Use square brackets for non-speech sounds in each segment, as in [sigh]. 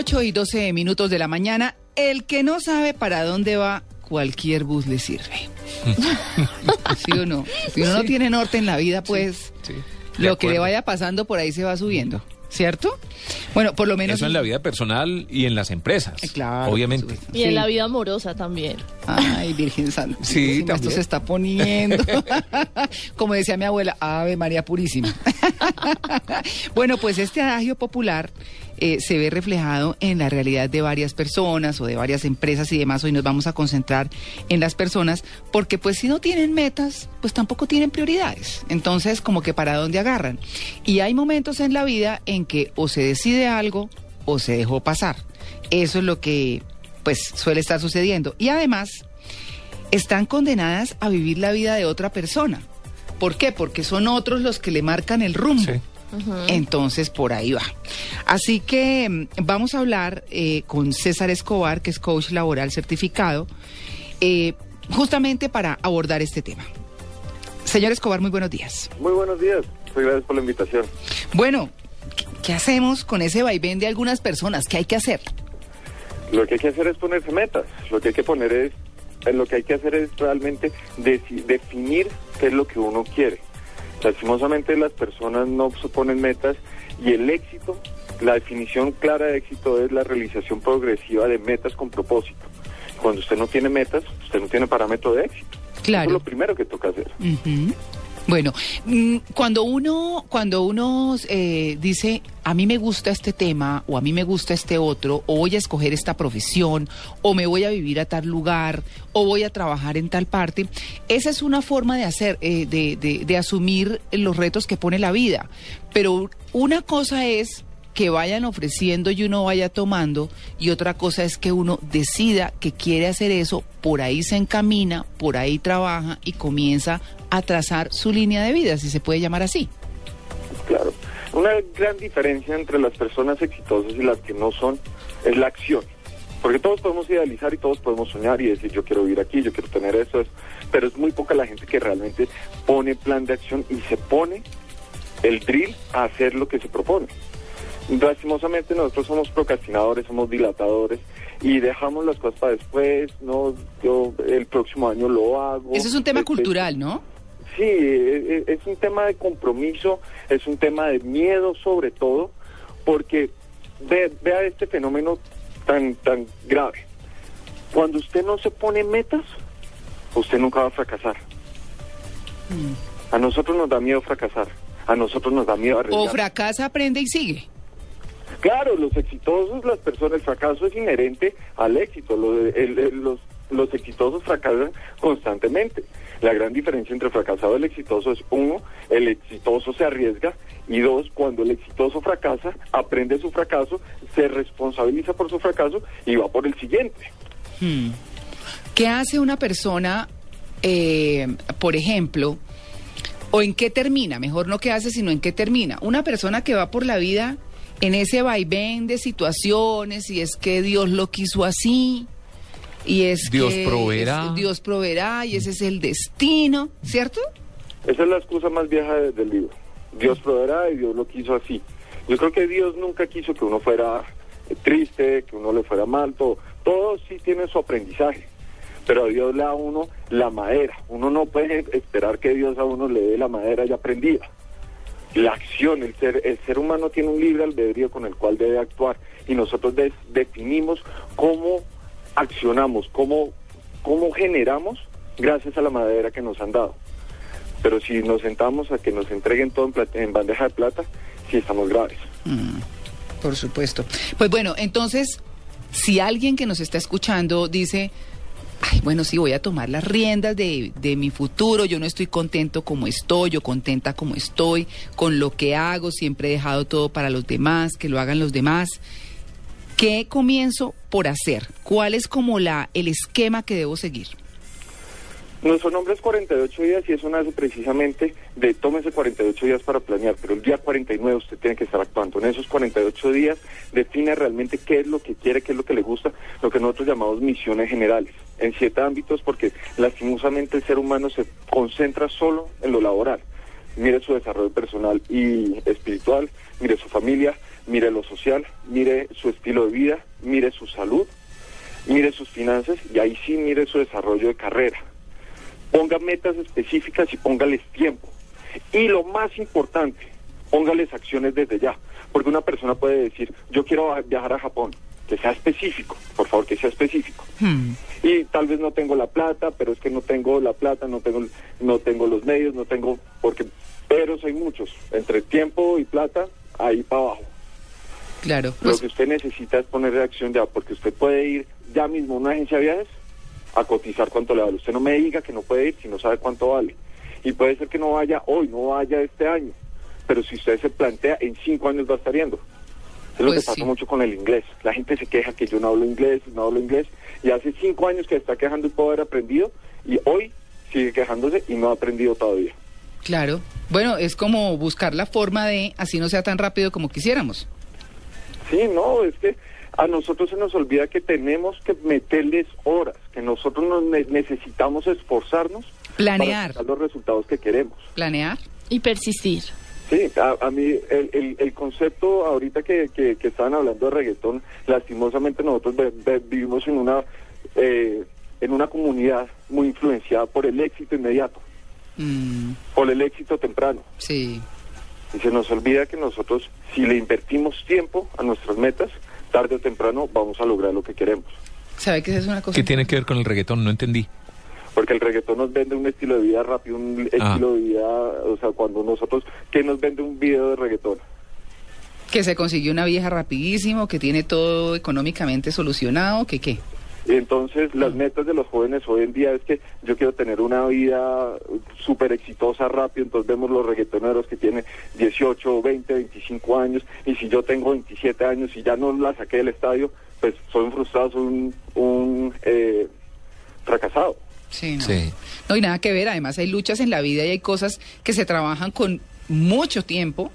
8 y 12 minutos de la mañana. El que no sabe para dónde va, cualquier bus le sirve. [laughs] ¿Sí o no? Si uno no tiene norte en la vida, pues Sí, lo que le vaya pasando por ahí se va subiendo. ¿Cierto? Bueno, por lo menos. Eso en la vida personal y en las empresas. Eh, Claro, Obviamente. Y en Sí. la vida amorosa también. Ay, Virgen Santa. Sí, esto también. se está poniendo. [laughs] Como decía mi abuela, Ave María Purísima. [laughs] bueno, pues este adagio popular eh, se ve reflejado en la realidad de varias personas o de varias empresas y demás. Hoy nos vamos a concentrar en las personas porque pues si no tienen metas, pues tampoco tienen prioridades. Entonces, como que para dónde agarran. Y hay momentos en la vida en que o se decide algo o se dejó pasar. Eso es lo que pues suele estar sucediendo. Y además, están condenadas a vivir la vida de otra persona. ¿Por qué? Porque son otros los que le marcan el rumbo. Sí. Entonces, por ahí va. Así que mm, vamos a hablar eh, con César Escobar, que es coach laboral certificado, eh, justamente para abordar este tema. Señor Escobar, muy buenos días. Muy buenos días. Muchas gracias por la invitación. Bueno, ¿qué- ¿qué hacemos con ese vaivén de algunas personas? ¿Qué hay que hacer? Lo que hay que hacer es ponerse metas. Lo que hay que poner es, lo que hay que hacer es realmente definir qué es lo que uno quiere. Lastimosamente las personas no se ponen metas y el éxito, la definición clara de éxito es la realización progresiva de metas con propósito. Cuando usted no tiene metas, usted no tiene parámetro de éxito. Eso Claro. es lo primero que toca hacer. Ujú. Bueno, mm, cuando uno, cuando uno eh, dice, a mí me gusta este tema, o a mí me gusta este otro, o voy a escoger esta profesión, o me voy a vivir a tal lugar, o voy a trabajar en tal parte, esa es una forma de hacer, eh, de, de- de asumir los retos que pone la vida. Pero una cosa es que vayan ofreciendo y uno vaya tomando y otra cosa es que uno decida que quiere hacer eso, por ahí se encamina, por ahí trabaja y comienza a trazar su línea de vida, si se puede llamar así. Claro. Una gran diferencia entre las personas exitosas y las que no son es la acción. Porque todos podemos idealizar y todos podemos soñar y decir yo quiero vivir aquí, yo quiero tener eso, eso. Pero es muy poca la gente que realmente pone plan de acción y se pone el drill a hacer lo que se propone. Lastimosamente nosotros somos procrastinadores, somos dilatadores y dejamos las cosas para después, no, yo el próximo año lo hago. Eso es un tema Este, cultural, ¿no? Sí, e- e- es un tema de compromiso, es un tema de miedo sobre todo, porque ve- vea este fenómeno tan, tan grave. Cuando usted no se pone metas, usted nunca va a fracasar. A nosotros nos da miedo fracasar, a nosotros nos da miedo O arriesgar. fracasa, aprende y sigue. Claro, los exitosos, las personas, el fracaso es inherente al éxito. Lo de- el- el- los, los exitosos fracasan constantemente. La gran diferencia entre fracasado y el exitoso es, uno, el exitoso se arriesga y dos, cuando el exitoso fracasa, aprende su fracaso, se responsabiliza por su fracaso y va por el siguiente. Hmm. ¿Qué hace una persona, eh, por ejemplo, o en qué termina? Mejor no qué hace, sino en qué termina. Una persona que va por la vida en ese vaivén de situaciones y es que Dios lo quiso así y es Dios que proveerá. es- Dios proveerá y ese es el destino, ¿cierto? Esa es la excusa más vieja de- del libro. Dios proveerá y Dios lo quiso así. Yo creo que Dios nunca quiso que uno fuera triste, que uno le fuera mal, todo. Todo sí tiene su aprendizaje. Pero a Dios le da a uno la madera. Uno no puede esperar que Dios a uno le dé la madera ya aprendida. La acción, el ser, el ser humano tiene un libre albedrío con el cual debe actuar. Y nosotros definimos cómo accionamos, cómo, cómo generamos gracias a la madera que nos han dado. Pero si nos sentamos a que nos entreguen todo en, plat- en bandeja de plata, sí estamos graves. Por supuesto. Pues bueno, entonces, si alguien que nos está escuchando dice, ay, bueno, sí, voy a tomar las riendas de, de mi futuro, yo no estoy contento como estoy, yo contenta como estoy, con lo que hago, siempre he dejado todo para los demás, que lo hagan los demás. ¿Qué comienzo por hacer? ¿Cuál es como la, el esquema que debo seguir? Nuestro nombre es 48 días y eso nace precisamente de tómese 48 días para planear, pero el día 49 usted tiene que estar actuando. En esos 48 días define realmente qué es lo que quiere, qué es lo que le gusta, lo que nosotros llamamos misiones generales, en siete ámbitos, porque lastimosamente el ser humano se concentra solo en lo laboral. Mire su desarrollo personal y espiritual, mire su familia, mire lo social, mire su estilo de vida, mire su salud, mire sus finanzas y ahí sí mire su desarrollo de carrera. Ponga metas específicas y póngales tiempo. Y lo más importante, póngales acciones desde ya. Porque una persona puede decir, yo quiero viajar a Japón, que sea específico, por favor, que sea específico. Hmm. Y tal vez no tengo la plata, pero es que no tengo la plata, no tengo, no tengo los medios, no tengo, porque pero hay muchos. Entre tiempo y plata, ahí para abajo. Claro. Lo Pues, que usted necesita es poner reacción ya, porque usted puede ir ya mismo a una agencia de viajes a cotizar cuánto le vale. Usted no me diga que no puede ir si no sabe cuánto vale. Y puede ser que no vaya hoy, no vaya este año. Pero si usted se plantea, en cinco años va a estar yendo. Es lo Pues que pasa sí. mucho con el inglés. La gente se queja que yo no hablo inglés, no hablo inglés. Y hace cinco años que está quejando y puede haber aprendido. Y hoy sigue quejándose y no ha aprendido todavía. claro. Bueno, es como buscar la forma de, así no sea tan rápido como quisiéramos. Sí, no, es que a nosotros se nos olvida que tenemos que meterles horas, que nosotros nos ne- necesitamos esforzarnos Planear. para los resultados que queremos. Planear. Y persistir. Sí, a, a mí el, el, el concepto ahorita que, que, que estaban hablando de reggaetón, lastimosamente nosotros ve- ve- vivimos en una eh, en una comunidad muy influenciada por el éxito inmediato, Mm, por el éxito temprano. sí. Y se nos olvida que nosotros, si le invertimos tiempo a nuestras metas, tarde o temprano vamos a lograr lo que queremos. ¿Sabe que esa es una cosa? ¿Qué tiene que ver con el reggaetón? No entendí. Porque el reggaetón nos vende un estilo de vida rápido, un Ah. estilo de vida, o sea, cuando nosotros, ¿qué nos vende un video de reggaetón? Que se consiguió una vieja rapidísimo, que tiene todo económicamente solucionado, que qué. Y entonces las metas de los jóvenes hoy en día es que yo quiero tener una vida súper exitosa rápido, entonces vemos los reggaetoneros que tienen 18, 20, 25 años, y si yo tengo 27 años y ya no la saqué del estadio, pues soy un frustrado, soy un, un eh, fracasado. Sí, no. Sí. No hay nada que ver, además hay luchas en la vida y hay cosas que se trabajan con mucho tiempo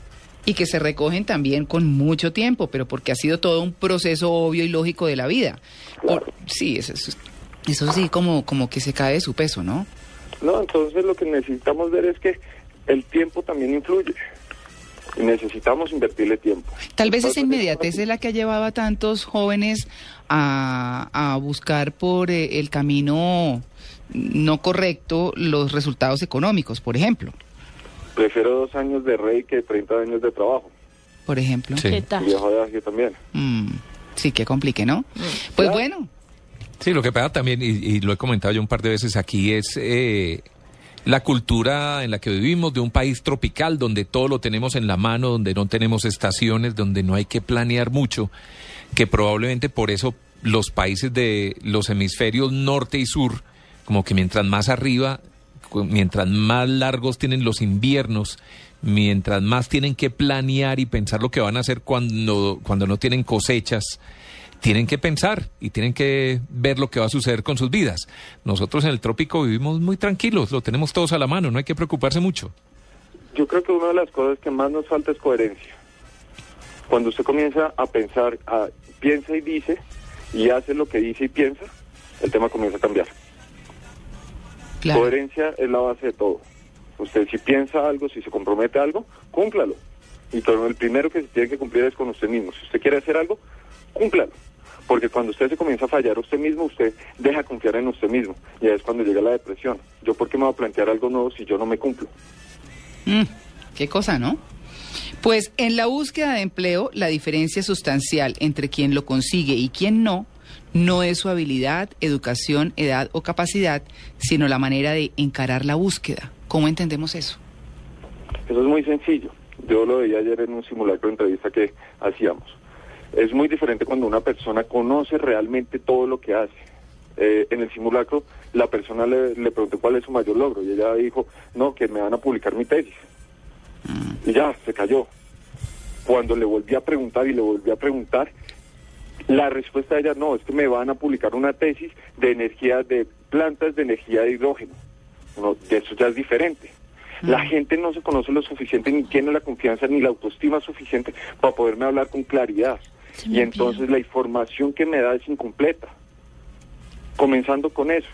y que se recogen también con mucho tiempo, pero porque ha sido todo un proceso obvio y lógico de la vida. Por- sí, eso, eso, sí, como, como que se cae de su peso, ¿no? No, entonces lo que necesitamos ver es que el tiempo también influye. Y necesitamos invertirle tiempo. Tal vez esa inmediatez es la que ha llevado a tantos jóvenes a, a buscar por eh, el camino no correcto los resultados económicos, por ejemplo. Prefiero dos años de rey que 30 años de trabajo. Por ejemplo. Sí. ¿Qué tal? Viejo de agio también. Mm, sí, que complique, ¿no? Pues Claro. bueno, Sí, lo que pasa también, y, y lo he comentado yo un par de veces aquí, es eh, la cultura en la que vivimos de un país tropical donde todo lo tenemos en la mano, donde no tenemos estaciones, donde no hay que planear mucho, que probablemente por eso los países de los hemisferios norte y sur, como que mientras más arriba, mientras más largos tienen los inviernos, mientras más tienen que planear y pensar lo que van a hacer cuando, cuando no tienen cosechas, tienen que pensar y tienen que ver lo que va a suceder con sus vidas. Nosotros en el trópico vivimos muy tranquilos, lo tenemos todos a la mano, no hay que preocuparse mucho. Yo creo que una de las cosas que más nos falta es coherencia. Cuando usted comienza a pensar, a, piensa y dice, y hace lo que dice y piensa, el tema comienza a cambiar. Claro. Coherencia es la base de todo. Usted si piensa algo, si se compromete a algo, cúmplalo. Y todo, el primero que se tiene que cumplir es con usted mismo. Si usted quiere hacer algo, cúmplalo. Porque cuando usted se comienza a fallar usted mismo, usted deja confiar en usted mismo. Y ahí es cuando llega la depresión. ¿Yo por qué me voy a plantear algo nuevo si yo no me cumplo? Mm, qué cosa, ¿no? Pues en la búsqueda de empleo, la diferencia sustancial entre quien lo consigue y quien no, no es su habilidad, educación, edad o capacidad, sino la manera de encarar la búsqueda. ¿Cómo entendemos eso? Eso es muy sencillo. Yo lo veía ayer en un simulacro de entrevista que hacíamos. Es muy diferente cuando una persona conoce realmente todo lo que hace. Eh, en el simulacro, la persona le, le preguntó cuál es su mayor logro y ella dijo, no, que me van a publicar mi tesis. Y ya, se cayó. Cuando le volví a preguntar y le volví a preguntar, la respuesta de ella, no, es que me van a publicar una tesis de energía, de plantas de energía de hidrógeno. Eso ya es diferente. La gente no se conoce lo suficiente, ni tiene la confianza ni la autoestima suficiente para poderme hablar con claridad. Se Y entonces la información que me da es incompleta. Comenzando con eso.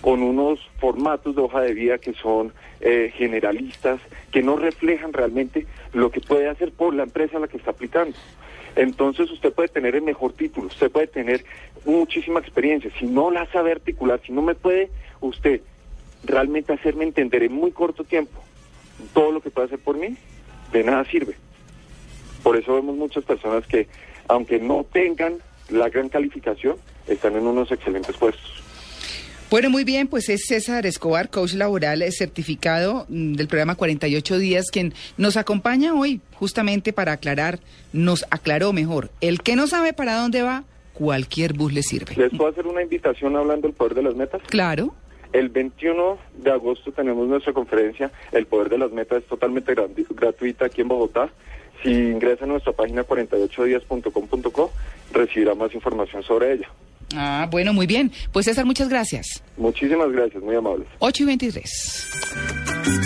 con unos formatos de hoja de vida que son eh, generalistas, que no reflejan realmente lo que puede hacer por la empresa a la que está aplicando. Entonces usted puede tener el mejor título, usted puede tener muchísima experiencia. Si no la sabe articular, si no me puede usted realmente hacerme entender en muy corto tiempo todo lo que puede hacer por mí, de nada sirve. Por eso vemos muchas personas que, aunque no tengan la gran calificación, están en unos excelentes puestos. Bueno, muy bien, pues es César Escobar, coach laboral eh, certificado mm, del programa 48 días, quien nos acompaña hoy justamente para aclarar, nos aclaró mejor, el que no sabe para dónde va, cualquier bus le sirve. ¿Les puedo hacer una invitación hablando del poder de las metas? Claro. El 21 de agosto tenemos nuestra conferencia, El Poder de las Metas, es totalmente gratuita aquí en Bogotá. Si ingresa a nuestra página 48días.com.co, recibirá más información sobre ella. Ah, bueno, muy bien. Pues César, muchas gracias. Muchísimas gracias, muy amables. 8 y 23.